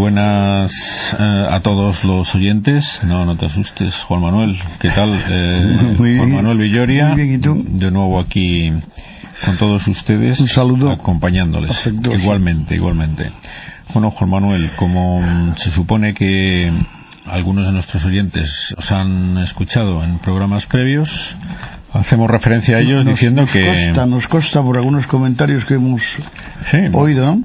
buenas eh, a todos los oyentes. No, no te asustes, Juan Manuel. ¿Qué tal? Eh, Juan Manuel Villoria. Muy bien, ¿y tú? De nuevo aquí con todos ustedes. Un saludo. Acompañándoles. Afectuoso. Igualmente, igualmente. Bueno, Juan Manuel, como se supone que algunos de nuestros oyentes os han escuchado en programas previos, hacemos referencia a ellos Nos- diciendo nos que... Consta, nos consta por algunos comentarios que hemos Sí, oído, ¿no?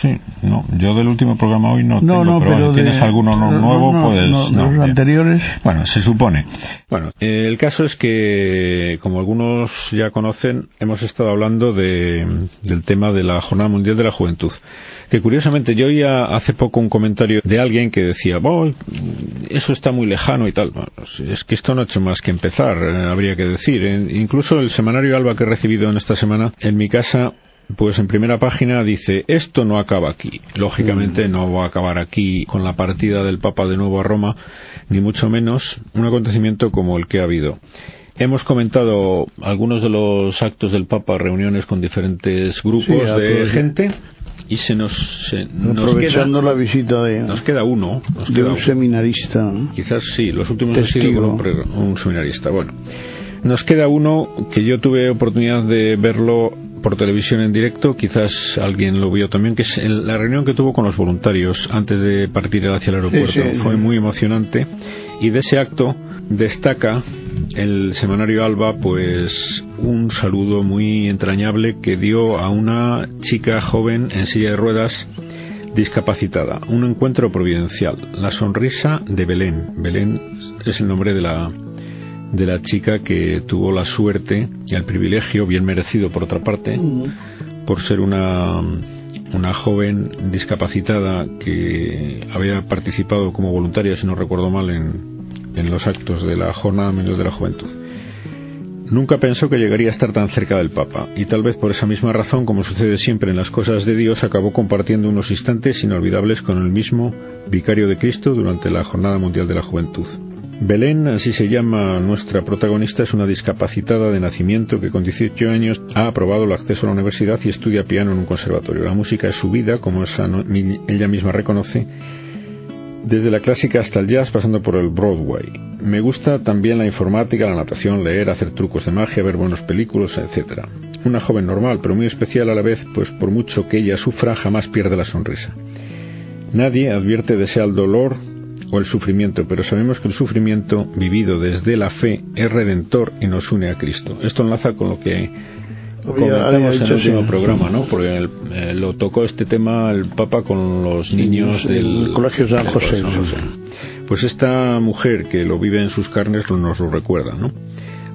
Sí, no, yo del último programa hoy no, No, tengo, no, pero, pero bueno, de- ¿tienes alguno no- no, nuevo? no, Puedes- no, no, los anteriores. Bueno, se supone. Bueno, eh, el caso es que, como algunos ya conocen, hemos estado hablando de, del tema de la Jornada Mundial de la Juventud. Que curiosamente yo oía hace poco un comentario de alguien que decía, "Bueno, eso está muy lejano y tal. Bueno, es que esto no ha hecho más que empezar, eh, habría que decir. Eh, incluso el semanario Alba que he recibido en esta semana, en mi casa, pues en primera página dice, esto no acaba aquí. Lógicamente no va a acabar aquí con la partida del Papa de nuevo a Roma, ni mucho menos un acontecimiento como el que ha habido. Hemos comentado algunos de los actos del Papa, reuniones con diferentes grupos Sí, de gente, y se nos, se- nos, queda, la visita de, nos queda uno. Nos de queda un uno. seminarista. Quizás sí, los últimos han sido Testigo. un, pre- un seminarista. Bueno, nos queda uno que yo tuve oportunidad de verlo por televisión en directo, quizás alguien lo vio también, que es el- la reunión que tuvo con los voluntarios antes de partir hacia el aeropuerto. Sí, sí, Fue muy emocionante y de ese acto destaca el semanario Alba pues un saludo muy entrañable que dio a una chica joven en silla de ruedas discapacitada. Un encuentro providencial. La sonrisa de Belén. Belén es el nombre de la, de la chica que tuvo la suerte y el privilegio, bien merecido por otra parte, por ser una, una joven discapacitada que había participado como voluntaria, si no recuerdo mal, en, en los actos de la Jornada Mundial de la Juventud. Nunca pensó que llegaría a estar tan cerca del Papa, y tal vez por esa misma razón, como sucede siempre en las cosas de Dios, acabó compartiendo unos instantes inolvidables con el mismo vicario de Cristo durante la Jornada Mundial de la Juventud. Belén, así se llama nuestra protagonista, es una discapacitada de nacimiento que con 18 años ha aprobado el acceso a la universidad y estudia piano en un conservatorio. La música es su vida, como ella misma reconoce, desde la clásica hasta el jazz pasando por el Broadway. Me gusta también la informática, la natación, leer, hacer trucos de magia, ver buenas películas, etc. Una joven normal, pero muy especial a la vez, pues por mucho que ella sufra, jamás pierde la sonrisa. Nadie advierte desea el dolor o el sufrimiento, pero sabemos que el sufrimiento vivido desde la fe es redentor y nos une a Cristo. Esto enlaza con lo que comentamos en el último sí. programa, ¿no? Porque el- eh, lo tocó este tema el Papa con los niños sí, del Colegio San José. San Pues esta mujer que lo vive en sus carnes nos lo recuerda, ¿no?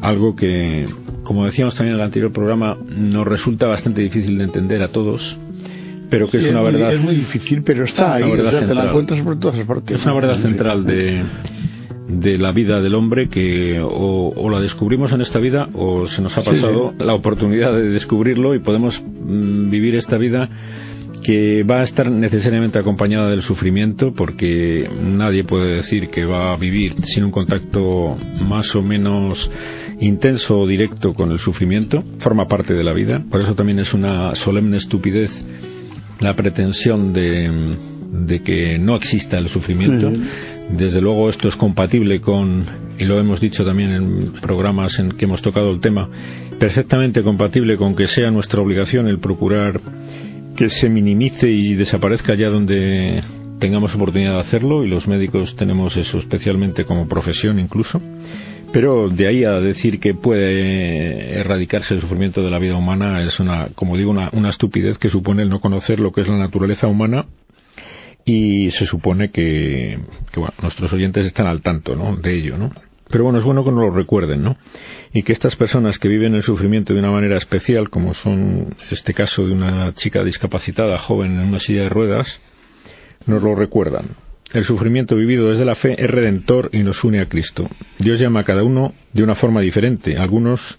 Algo que, como decíamos también en el anterior programa, nos resulta bastante difícil de entender a todos, pero que Sí, es una verdad es muy difícil, pero está ahí. Una verdad o sea, te la central. encuentras por todas partes. es una verdad central de, de la vida del hombre que o, o la descubrimos en esta vida o se nos ha Sí, pasado la oportunidad de descubrirlo y podemos mm, vivir esta vida que va a estar necesariamente acompañada del sufrimiento porque nadie puede decir que va a vivir sin un contacto más o menos intenso o directo con el sufrimiento, forma parte de la vida, por eso también es una solemne estupidez la pretensión de, de que no exista el sufrimiento. Desde luego esto es compatible con, y lo hemos dicho también en programas en que hemos tocado el tema, perfectamente compatible con que sea nuestra obligación el procurar que se minimice y desaparezca allá donde tengamos oportunidad de hacerlo y los médicos tenemos eso especialmente como profesión incluso. Pero de ahí a decir que puede erradicarse el sufrimiento de la vida humana es una, como digo, una, estupidez que supone el no conocer lo que es la naturaleza humana y se supone que, que, bueno, nuestros oyentes están al tanto ¿no? de ello, ¿no? Pero bueno, es bueno que nos lo recuerden, ¿no? Y que estas personas que viven el sufrimiento de una manera especial, como son este caso de una chica discapacitada joven en una silla de ruedas, nos lo recuerdan. El sufrimiento vivido desde la fe es redentor y nos une a Cristo. Dios llama a cada uno de una forma diferente. Algunos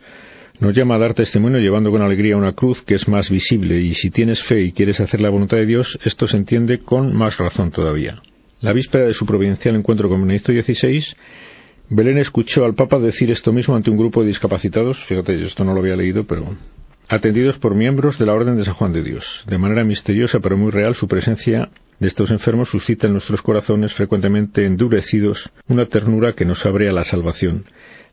nos llama a dar testimonio llevando con alegría una cruz que es más visible y si tienes fe y quieres hacer la voluntad de Dios, esto se entiende con más razón todavía. La víspera de su providencial encuentro con Benedicto XVI, Belén escuchó al Papa decir esto mismo ante un grupo de discapacitados. Fíjate, yo esto no lo había leído, pero atendidos por miembros de la Orden de San Juan de Dios. De manera misteriosa pero muy real, su presencia de estos enfermos suscita en nuestros corazones frecuentemente endurecidos una ternura que nos abre a la salvación.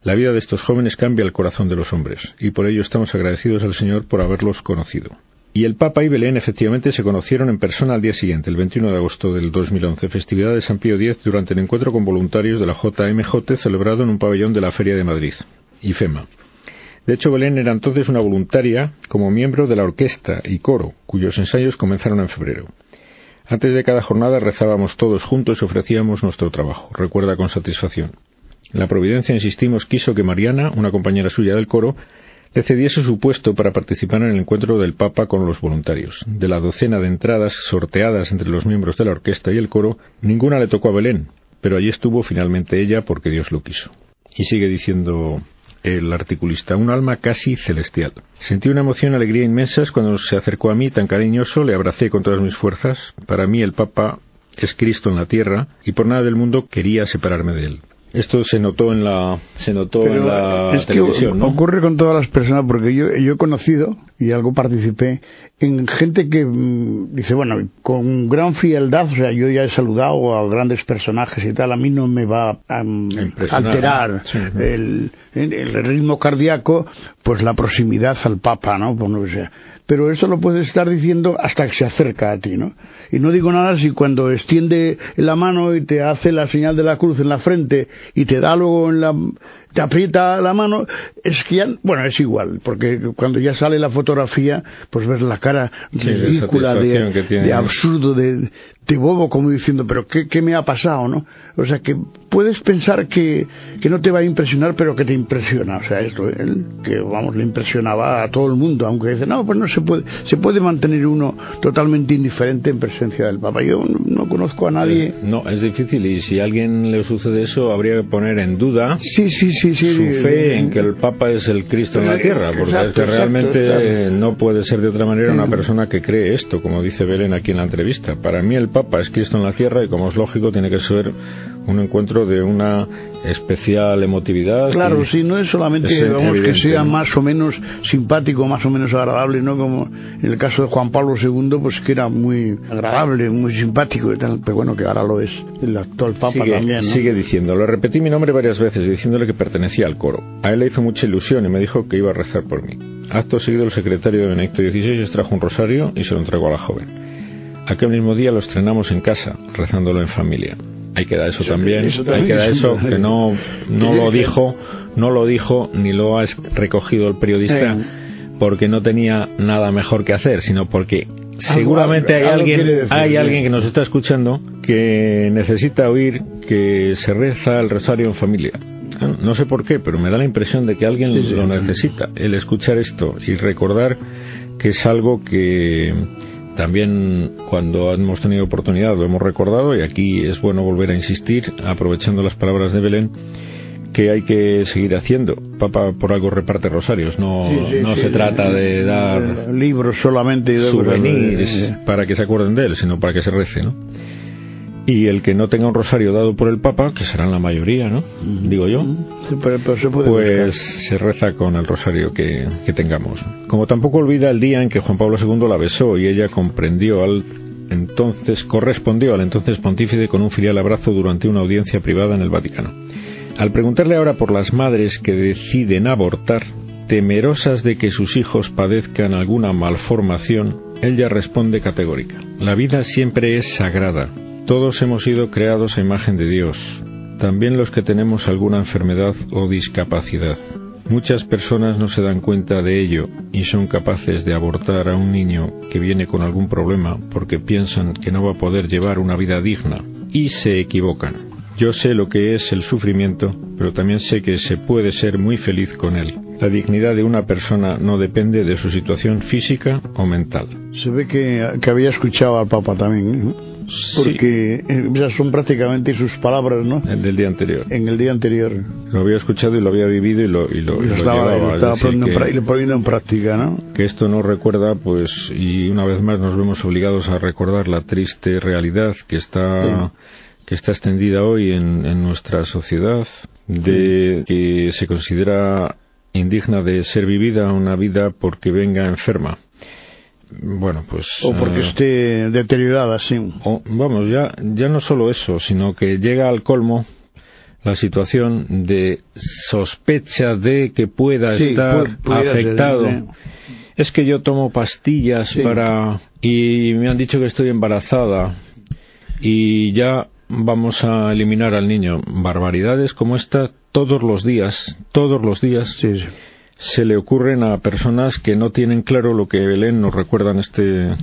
La vida de estos jóvenes cambia el corazón de los hombres, y por ello estamos agradecidos al Señor por haberlos conocido. Y el Papa y Belén efectivamente se conocieron en persona al día siguiente, el 21 de agosto del 2011, festividad de San Pío X, durante el encuentro con voluntarios de la JMJ celebrado en un pabellón de la Feria de Madrid, IFEMA. De hecho, Belén era entonces una voluntaria como miembro de la orquesta y coro, cuyos ensayos comenzaron en febrero. Antes de cada jornada rezábamos todos juntos y ofrecíamos nuestro trabajo, recuerda con satisfacción. La providencia, insistimos, quiso que Mariana, una compañera suya del coro, le cediese su puesto para participar en el encuentro del Papa con los voluntarios. De la docena de entradas sorteadas entre los miembros de la orquesta y el coro, ninguna le tocó a Belén, pero allí estuvo finalmente ella porque Dios lo quiso. Y sigue diciendo el articulista, un alma casi celestial. Sentí una emoción y alegría inmensas cuando se acercó a mí tan cariñoso, le abracé con todas mis fuerzas. Para mí el Papa es Cristo en la tierra y por nada del mundo quería separarme de él. Esto se notó en la, se notó en la es televisión, que ¿no? ocurre con todas las personas, porque yo, yo he conocido, y algo participé, en gente que mm, dice, bueno, con gran frialdad, o sea, yo ya he saludado a grandes personajes y tal, a mí no me va a mm, alterar Sí, el, el ritmo cardíaco, pues la proximidad al Papa, ¿no? Pues no sé. Pero eso lo puedes estar diciendo hasta que se acerca a ti, ¿no? Y no digo nada si cuando extiende la mano y te hace la señal de la cruz en la frente y te da luego en la te aprieta la mano, es que ya, bueno, es igual, porque cuando ya sale la fotografía, pues ves la cara Sí, ridícula, de, de absurdo, de, de bobo, como diciendo, pero ¿qué, ¿qué me ha pasado, no? O sea, que puedes pensar que, que no te va a impresionar, pero que te impresiona. O sea, esto, él, que vamos, le impresionaba a todo el mundo, aunque dice, no, pues no se puede, se puede mantener uno totalmente indiferente en presencia del Papa. Yo no, no conozco a nadie. No, es difícil y si a alguien le sucede eso habría que poner en duda Sí, sí, sí, sí. su fe en que el Papa es el Cristo en la Eh, tierra, porque exacto, es que exacto, realmente exacto. no puede ser de otra manera una Mm. persona que cree esto, como dice Belén aquí en la entrevista. Para mí el Papa es Cristo en la tierra y como es lógico tiene que ser un encuentro de una especial emotividad. Claro, sí, no es solamente es vamos, que sea más o menos simpático, más o menos agradable, ¿no? Como en el caso de Juan Pablo II, pues que era muy agradable, muy simpático y tal, pero bueno, que ahora lo es el actual Papa sigue, también, ¿no? sigue diciendo, le repetí mi nombre varias veces diciéndole que pertenecía al coro. A él le hizo mucha ilusión y me dijo que iba a rezar por mí. Acto seguido el secretario de Benedicto XVI extrajo un rosario y se lo entregó a la joven. Aquel mismo día lo estrenamos en casa, rezándolo en familia. Ahí queda eso, Eso- también, eso ahí también queda es eso un- que no, no lo dijo, no lo dijo ni lo ha recogido el periodista Eh. porque no tenía nada mejor que hacer, sino porque seguramente hay alguien, hay alguien que nos está escuchando que necesita oír que se reza el rosario en familia. No sé por qué, pero me da la impresión de que alguien Sí, sí. lo necesita, el escuchar esto y recordar que es algo que también cuando hemos tenido oportunidad lo hemos recordado y aquí es bueno volver a insistir, aprovechando las palabras de Belén, que hay que seguir haciendo. Papa por algo reparte rosarios, no, Sí, sí, no sí, se trata de dar Eh, libros solamente y de- souvenirs para que se acuerden de él, sino para que se rece, ¿no? Y el que no tenga un rosario dado por el Papa, que serán la mayoría, ¿no? Digo yo, Sí, pero- pero se puede pues buscar. se reza con el rosario que, que tengamos. Como tampoco olvida el día en que Juan Pablo II la besó y ella comprendió al entonces, correspondió al entonces pontífice con un filial abrazo durante una audiencia privada en el Vaticano. Al preguntarle ahora por las madres que deciden abortar, temerosas de que sus hijos padezcan alguna malformación, ella responde categórica. La vida siempre es sagrada. Todos hemos sido creados a imagen de Dios, también los que tenemos alguna enfermedad o discapacidad. Muchas personas no se dan cuenta de ello y son capaces de abortar a un niño que viene con algún problema porque piensan que no va a poder llevar una vida digna y se equivocan. Yo sé lo que es el sufrimiento, pero también sé que se puede ser muy feliz con él. La dignidad de una persona no depende de su situación física o mental. Se ve que, que había escuchado al Papa también, ¿eh? Porque eh, esas son prácticamente sus palabras, ¿no? el del día anterior. En el día anterior. Lo había escuchado y lo había vivido y lo, y lo, Y lo estaba, llevaba. lo Es estaba poniendo, en que- lo poniendo en práctica, ¿no? que esto nos recuerda, pues, y una vez más nos vemos obligados a recordar la triste realidad que está, que está extendida hoy en, en nuestra sociedad, de que se considera indigna de ser vivida, una vida porque venga enferma. Bueno, pues. O porque eh, esté deteriorada, sí. o- vamos, ya, ya no solo eso, sino que llega al colmo la situación de sospecha de que pueda Sí, estar ser, afectado. ¿eh? Es que yo tomo pastillas Sí. para y me han dicho que estoy embarazada y ya vamos a eliminar al niño. Barbaridades como esta todos los días, todos los días Sí, sí. Se le ocurren a personas que no tienen claro lo que Belén nos recuerda en, este,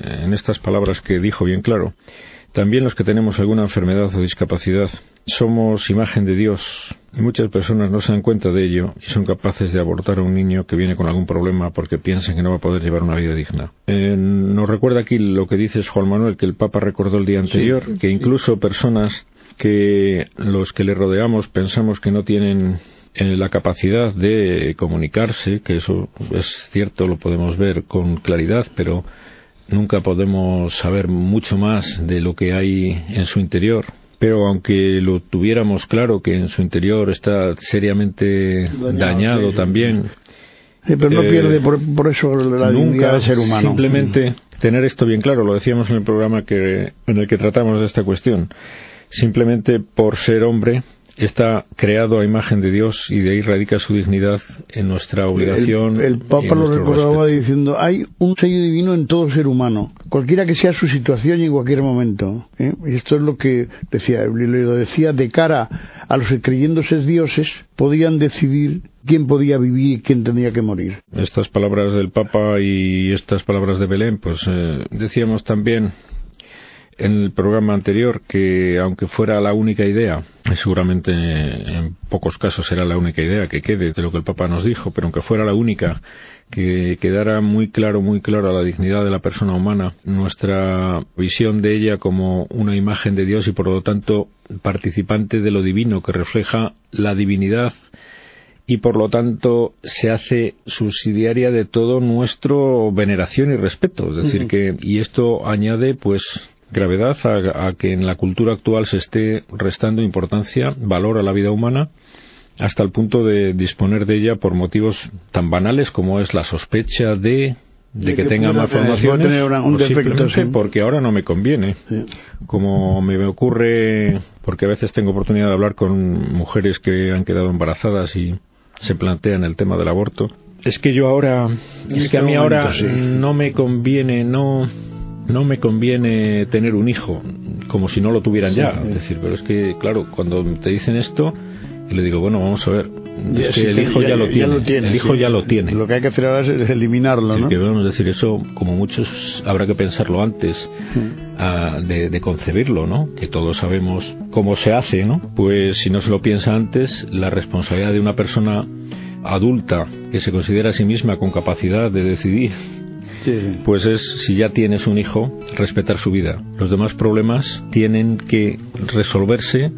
en estas palabras que dijo bien claro. También los que tenemos alguna enfermedad o discapacidad somos imagen de Dios. Y muchas personas no se dan cuenta de ello y son capaces de abortar a un niño que viene con algún problema porque piensan que no va a poder llevar una vida digna. Eh, nos recuerda aquí lo que dices Juan Manuel, que el Papa recordó el día anterior, que incluso personas que los que le rodeamos pensamos que no tienen eh, la capacidad de comunicarse, que eso es cierto, lo podemos ver con claridad, pero nunca podemos saber mucho más de lo que hay en su interior. Pero aunque lo tuviéramos claro que en su interior está seriamente Dañado, dañado, sí, sí. también, Sí, pero no Eh, pierde por, por eso la dignidad nunca del ser humano. simplemente tener esto bien claro, lo decíamos en el programa que, en el que tratamos de esta cuestión. Simplemente por ser hombre está creado a imagen de Dios y de ahí radica su dignidad en nuestra obligación. El, Papa lo recordaba respeto. diciendo, hay un sello divino en todo ser humano, cualquiera que sea su situación y en cualquier momento. ¿eh? Y esto es lo que decía, lo decía de cara a los que creyéndose dioses podían decidir quién podía vivir y quién tenía que morir. Estas palabras del Papa y estas palabras de Belén, pues eh, decíamos también en el programa anterior que aunque fuera la única idea, seguramente en pocos casos será la única idea que quede de lo que el Papa nos dijo, pero aunque fuera la única, que quedara muy claro, muy claro la dignidad de la persona humana, nuestra visión de ella como una imagen de Dios y por lo tanto participante de lo divino que refleja la divinidad y por lo tanto se hace subsidiaria de todo nuestro veneración y respeto. Es decir, que, y esto añade pues gravedad a, a que en la cultura actual se esté restando importancia, valor a la vida humana, hasta el punto de disponer de ella por motivos tan banales como es la sospecha de, de, De que, que tenga malformaciones tener una- un o defecto, simplemente sí. porque ahora no me conviene Sí. como me ocurre, porque a veces tengo oportunidad de hablar con mujeres que han quedado embarazadas y se plantean el tema del aborto, es que yo ahora, es este que a mí ahora no me conviene, no, no me conviene tener un hijo, como si no lo tuvieran Sí, ya. sí. Es decir, pero es que, claro, cuando te dicen esto, y le digo, bueno, vamos a ver, es que el hijo ya, lo tiene, tiene, el hijo sí. ya lo tiene. Lo que hay que hacer ahora es eliminarlo, Es ¿no? que a decir, eso, como muchos, habrá que pensarlo antes de, de concebirlo, ¿no? Que todos sabemos cómo se hace, ¿no? Pues si no se lo piensa antes, la responsabilidad de una persona adulta que se considera a sí misma con capacidad de decidir, Sí, pues es, si ya tienes un hijo, respetar su vida. Los demás problemas tienen que resolverse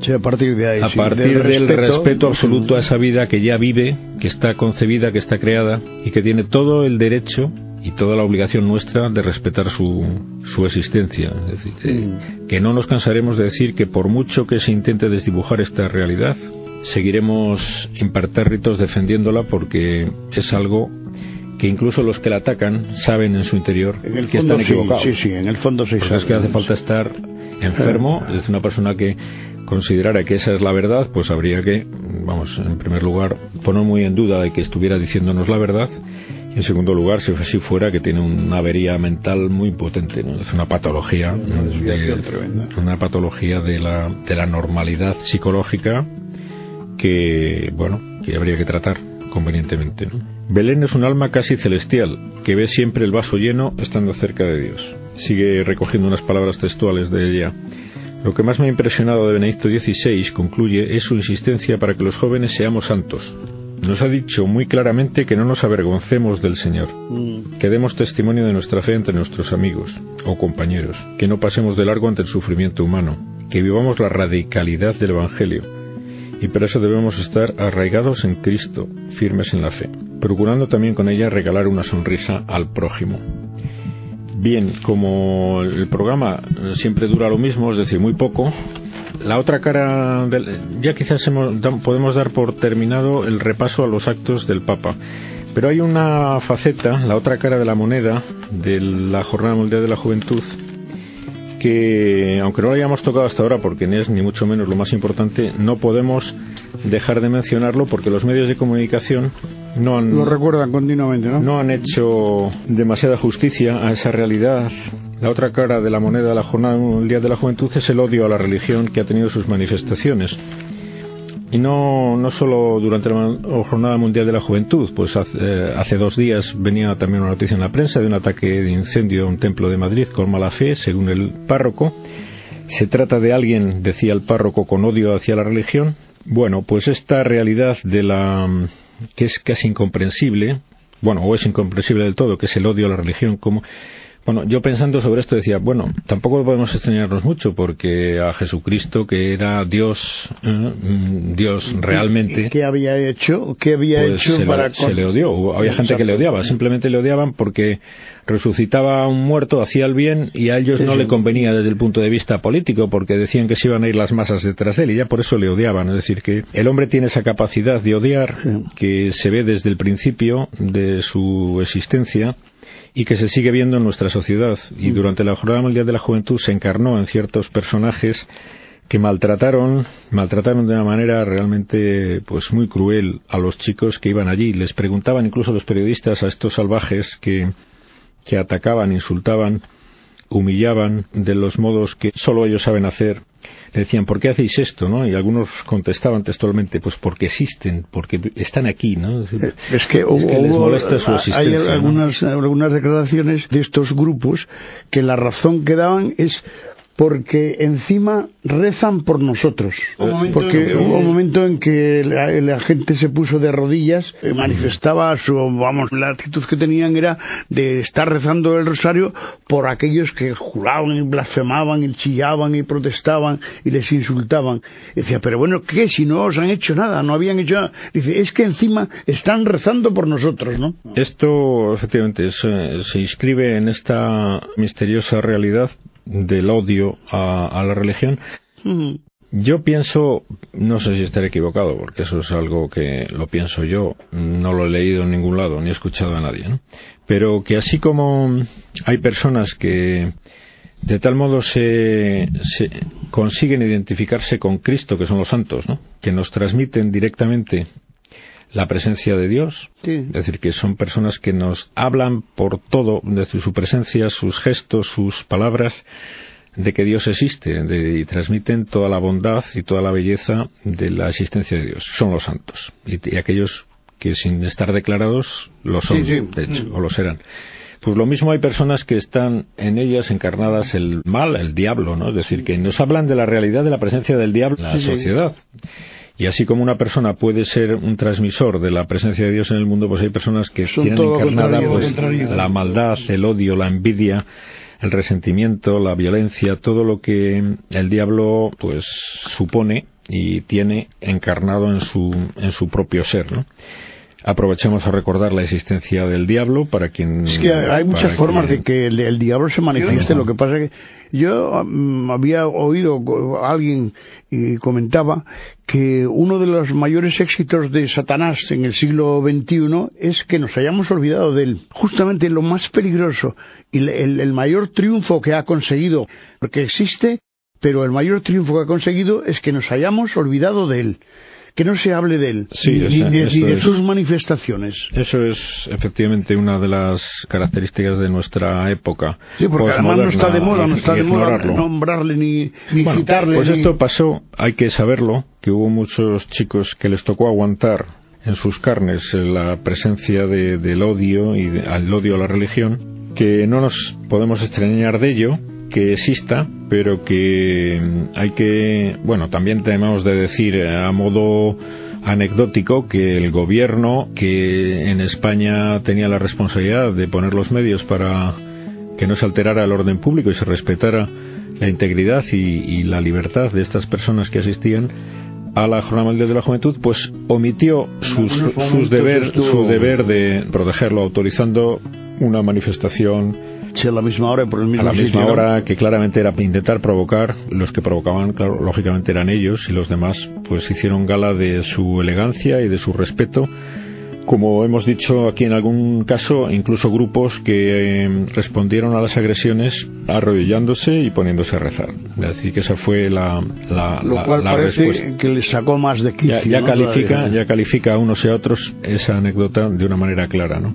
Sí, a partir de ahí. a sí, partir del respeto, absoluto a esa vida que ya vive, que está concebida, que está creada y que tiene todo el derecho y toda la obligación nuestra de respetar su, su existencia. Es decir, que, que no nos cansaremos de decir que por mucho que se intente desdibujar esta realidad, seguiremos impertérritos defendiéndola porque es algo que incluso los que la atacan saben en su interior En el que fondo están equivocados. sí, sí, en el fondo sí. Porque es que hace falta estar enfermo, es decir, una persona que considerara que esa es la verdad, pues habría que, vamos, en primer lugar, poner muy en duda de que estuviera diciéndonos la verdad, y en segundo lugar, si así fuera, que tiene una avería mental muy potente, ¿no? es una patología, Una de- una patología de la, de la normalidad psicológica que, bueno, que habría que tratar convenientemente. ¿no? Belén es un alma casi celestial, que ve siempre el vaso lleno estando cerca de Dios. Sigue recogiendo unas palabras textuales de ella. Lo que más me ha impresionado de Benedicto XVI, concluye, es su insistencia para que los jóvenes seamos santos. Nos ha dicho muy claramente que no nos avergoncemos del Señor, Mm. que demos testimonio de nuestra fe entre nuestros amigos o compañeros, que no pasemos de largo ante el sufrimiento humano, que vivamos la radicalidad del Evangelio. Y para eso debemos estar arraigados en Cristo, firmes en la fe, procurando también con ella regalar una sonrisa al prójimo. Bien, como el programa siempre dura lo mismo, es decir, muy poco, la otra cara, ya quizás podemos dar por terminado el repaso a los actos del Papa. Pero hay una faceta, la otra cara de la moneda de la Jornada Mundial de la Juventud, que aunque no lo hayamos tocado hasta ahora porque no es ni mucho menos lo más importante, no podemos dejar de mencionarlo porque los medios de comunicación no han, lo recuerdan continuamente, ¿no? No han hecho demasiada justicia a esa realidad. La otra cara de la moneda de la Jornada Mundial de la Juventud es el odio a la religión que ha tenido sus manifestaciones. Y no, no solo durante la Jornada Mundial de la Juventud, pues hace, hace, dos días venía también una noticia en la prensa de un ataque de incendio a un templo de Madrid con mala fe, según el párroco. Se trata de alguien, decía el párroco, con odio hacia la religión. Bueno, pues esta realidad de la que es casi incomprensible, bueno, o es incomprensible del todo, que es el odio a la religión, como bueno, yo pensando sobre esto decía, bueno, tampoco podemos extrañarnos mucho porque a Jesucristo, que era Dios, eh, mm, Dios realmente. ¿Qué había hecho? ¿Qué había pues hecho se para.? Le, se le odió. Había gente que le odiaba. Simplemente le odiaban porque resucitaba a un muerto, hacía el bien y a ellos Sí, no sí. le convenía desde el punto de vista político porque decían que se iban a ir las masas detrás de él y ya por eso le odiaban. Es decir, que el hombre tiene esa capacidad de odiar Sí. que se ve desde el principio de su existencia y que se sigue viendo en nuestra sociedad. Y durante la Jornada Mundial de la Juventud se encarnó en ciertos personajes que maltrataron, maltrataron de una manera realmente pues muy cruel a los chicos que iban allí. Les preguntaban incluso los periodistas a estos salvajes que, que atacaban, insultaban, humillaban de los modos que solo ellos saben hacer. Le decían, ¿por qué hacéis esto? ¿no? Y algunos contestaban textualmente, pues porque existen, porque están aquí. ¿no? Es decir, Es que, hubo- les molesta su hay existencia. ¿no? algunas, algunas declaraciones de estos grupos que la razón que daban es porque encima rezan por nosotros. Un momento Porque en que- hubo un momento en que la, la gente se puso de rodillas, eh, manifestaba su, vamos, la actitud que tenían era de estar rezando el rosario por aquellos que juraban y blasfemaban y chillaban y protestaban y les insultaban. Y decía, pero bueno, ¿qué? Si no os han hecho nada, no habían hecho nada. Dice, es que encima están rezando por nosotros, ¿no? Esto, efectivamente, es, eh, se inscribe en esta misteriosa realidad del odio a, a la religión. Mm. Yo pienso, no sé si estaré equivocado, porque eso es algo que lo pienso yo, no lo he leído en ningún lado, ni he escuchado a nadie, ¿no? Pero que así como hay personas que de tal modo se, se consiguen identificarse con Cristo, que son los santos, ¿no? Que nos transmiten directamente la presencia de Dios, Sí. es decir, que son personas que nos hablan por todo, desde su presencia, sus gestos, sus palabras, de que Dios existe de- y transmiten toda la bondad y toda la belleza de la existencia de Dios. Son los santos. Y, y aquellos que sin estar declarados lo son, Sí, sí. de hecho, o lo serán. Pues lo mismo hay personas que están en ellas encarnadas el mal, el diablo, ¿no? Es decir, que nos hablan de la realidad de la presencia del diablo en la sociedad. Y así como una persona puede ser un transmisor de la presencia de Dios en el mundo, pues hay personas que Son tienen encarnada pues, contrario. la maldad, el odio, la envidia, el resentimiento, la violencia, todo lo que el diablo pues supone y tiene encarnado en su en su propio ser, ¿no? Aprovechamos a recordar la existencia del diablo para quien Es que hay muchas formas quien- de que el, el diablo se manifieste. Lo que pasa es que yo mm, había oído a alguien y comentaba que uno de los mayores éxitos de Satanás en el siglo XXI es que nos hayamos olvidado de él. Justamente lo más peligroso y el- el mayor triunfo que ha conseguido, porque existe, pero el mayor triunfo que ha conseguido es que nos hayamos olvidado de él. Que no se hable de él, Sí, ni, esa- de, ni eso de es. sus manifestaciones. Eso es efectivamente una de las características de nuestra época. Sí, porque además no está de moda, no está de moda nombrarle ni, ni Bueno, citarle. pues ni- esto pasó, hay que saberlo, que hubo muchos chicos que les tocó aguantar en sus carnes eh, la presencia de- del odio y de- al odio a la religión, que no nos podemos extrañar de ello, que exista, pero que mm, hay que, bueno, también tenemos de decir eh, a modo anecdótico que el gobierno que en España tenía la responsabilidad de poner los medios para que no se alterara el orden público y se respetara la integridad y, y la libertad de estas personas que asistían a la Jornada Mundial de la Juventud, pues omitió sus, sus deber, su deber de protegerlo, autorizando una manifestación noche a la misma hora por el mismo A la misma sitio, ¿no? hora que claramente era intentar provocar, los que provocaban, claro, lógicamente eran ellos y los demás pues hicieron gala de su elegancia y de su respeto como hemos dicho aquí en algún caso, incluso grupos que eh, respondieron a las agresiones arrodillándose y poniéndose a rezar. Es decir, que esa fue la, la, Lo la- cual la parece respuesta. que le sacó más de quicio. Ya, ya ¿no? califica, ya califica a unos y a otros esa anécdota de una manera clara, ¿no?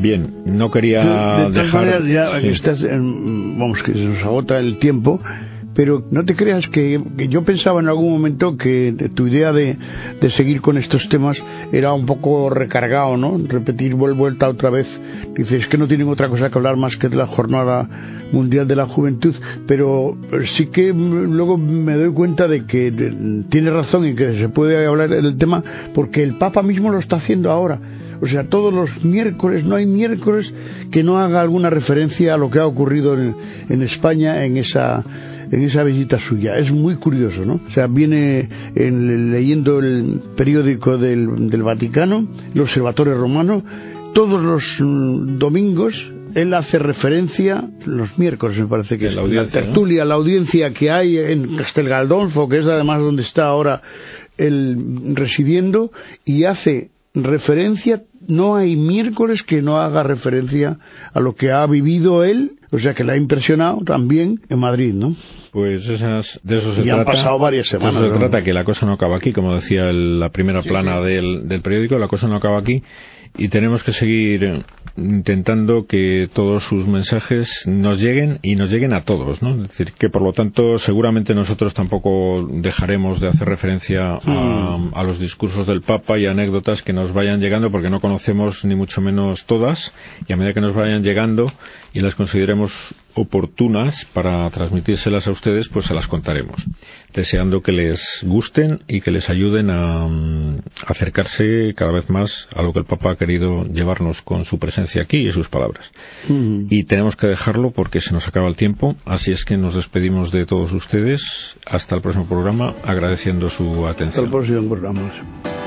Bien, no quería de dejar. maneras, ya sí. estás en- vamos, que se nos agota el tiempo, pero no te creas que, que yo pensaba en algún momento que tu idea de, de seguir con estos temas era un poco recargado, ¿no? Repetir vuel- vuelta otra vez. Dices que no tienen otra cosa que hablar más que de la Jornada Mundial de la Juventud, pero sí que luego me doy cuenta de que tiene razón y que se puede hablar del tema porque el Papa mismo lo está haciendo ahora. O sea, todos los miércoles, no hay miércoles que no haga alguna referencia a lo que ha ocurrido en, en España en esa en esa visita suya. Es muy curioso, ¿no? O sea, viene en- leyendo el periódico del, del Vaticano, el Observatorio Romano, todos los domingos él hace referencia, los miércoles me parece que es, la la audiencia, ¿no? tertulia, la audiencia que hay en Castel Galdolfo, que es además donde está ahora él residiendo, y hace referencia, no hay miércoles que no haga referencia a lo que ha vivido él, o sea que le ha impresionado también en Madrid, ¿no? Pues esas, de eso se Y han trata. pasado varias de eso semanas, se trata que la cosa no acaba aquí, como decía el- la primera plana Del, del periódico, la cosa no acaba aquí y tenemos que seguir eh, intentando que todos sus mensajes nos lleguen y nos lleguen a todos, ¿no? Es decir, que por lo tanto seguramente nosotros tampoco dejaremos de hacer referencia a, Hmm. a los discursos del Papa y anécdotas que nos vayan llegando porque no conocemos ni mucho menos todas y a medida que nos vayan llegando y las consideremos oportunas para transmitírselas a ustedes, pues se las contaremos, deseando que les gusten y que les ayuden a mm, acercarse cada vez más a lo que el Papa ha querido llevarnos con su presencia aquí y sus palabras. Mm. Y tenemos que dejarlo porque se nos acaba el tiempo, así es que nos despedimos de todos ustedes. Hasta el próximo programa, agradeciendo su Hasta el atención. próximo programa.